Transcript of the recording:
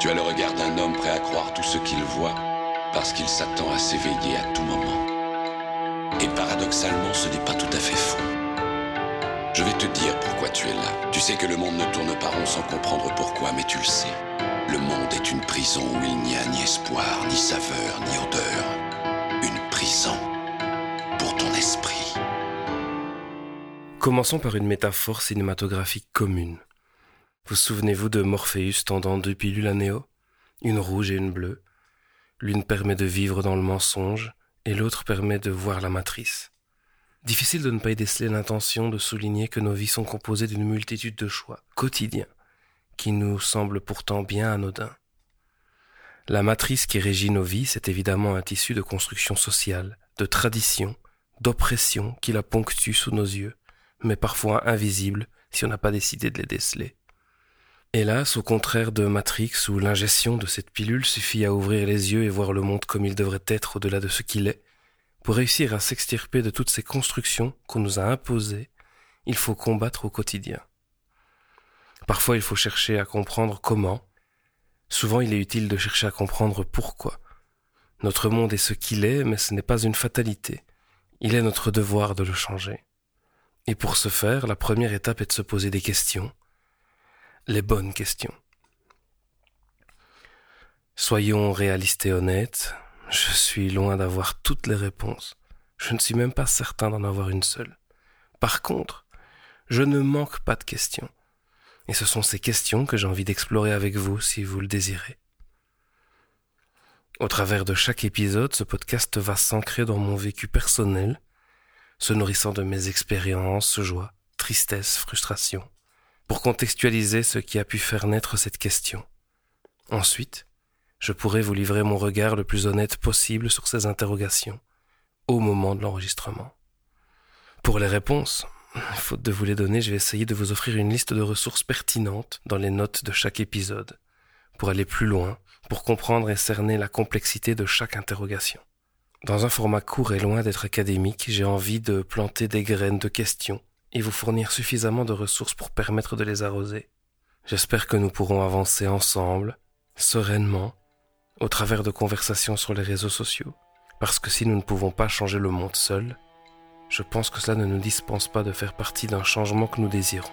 Tu as le regard d'un homme prêt à croire tout ce qu'il voit, parce qu'il s'attend à s'éveiller à tout moment. Et paradoxalement, ce n'est pas tout à fait faux. Je vais te dire pourquoi tu es là. Tu sais que le monde ne tourne pas rond sans comprendre pourquoi, mais tu le sais. Le monde est une prison où il n'y a ni espoir, ni saveur, ni odeur. Une prison pour ton esprit. Commençons par une métaphore cinématographique commune. Vous souvenez-vous de Morpheus tendant deux pilules à Néo Une rouge et une bleue. L'une permet de vivre dans le mensonge et l'autre permet de voir la matrice. Difficile de ne pas y déceler l'intention de souligner que nos vies sont composées d'une multitude de choix quotidiens qui nous semblent pourtant bien anodins. La matrice qui régit nos vies, c'est évidemment un tissu de construction sociale, de tradition, d'oppression qui la ponctue sous nos yeux, mais parfois invisible si on n'a pas décidé de les déceler. Hélas, au contraire de Matrix, où l'ingestion de cette pilule suffit à ouvrir les yeux et voir le monde comme il devrait être au-delà de ce qu'il est, pour réussir à s'extirper de toutes ces constructions qu'on nous a imposées, il faut combattre au quotidien. Parfois il faut chercher à comprendre comment, souvent il est utile de chercher à comprendre pourquoi. Notre monde est ce qu'il est, mais ce n'est pas une fatalité. Il est notre devoir de le changer. Et pour ce faire, la première étape est de se poser des questions, les bonnes questions. Soyons réalistes et honnêtes, je suis loin d'avoir toutes les réponses. Je ne suis même pas certain d'en avoir une seule. Par contre, je ne manque pas de questions. Et ce sont ces questions que j'ai envie d'explorer avec vous si vous le désirez. Au travers de chaque épisode, ce podcast va s'ancrer dans mon vécu personnel, se nourrissant de mes expériences, joie, tristesse, frustration, pour contextualiser ce qui a pu faire naître cette question. Ensuite, je pourrai vous livrer mon regard le plus honnête possible sur ces interrogations, au moment de l'enregistrement. Pour les réponses, faute de vous les donner, je vais essayer de vous offrir une liste de ressources pertinentes dans les notes de chaque épisode, pour aller plus loin, pour comprendre et cerner la complexité de chaque interrogation. Dans un format court et loin d'être académique, j'ai envie de planter des graines de questions et vous fournir suffisamment de ressources pour permettre de les arroser. J'espère que nous pourrons avancer ensemble, sereinement, au travers de conversations sur les réseaux sociaux, parce que si nous ne pouvons pas changer le monde seul, je pense que cela ne nous dispense pas de faire partie d'un changement que nous désirons.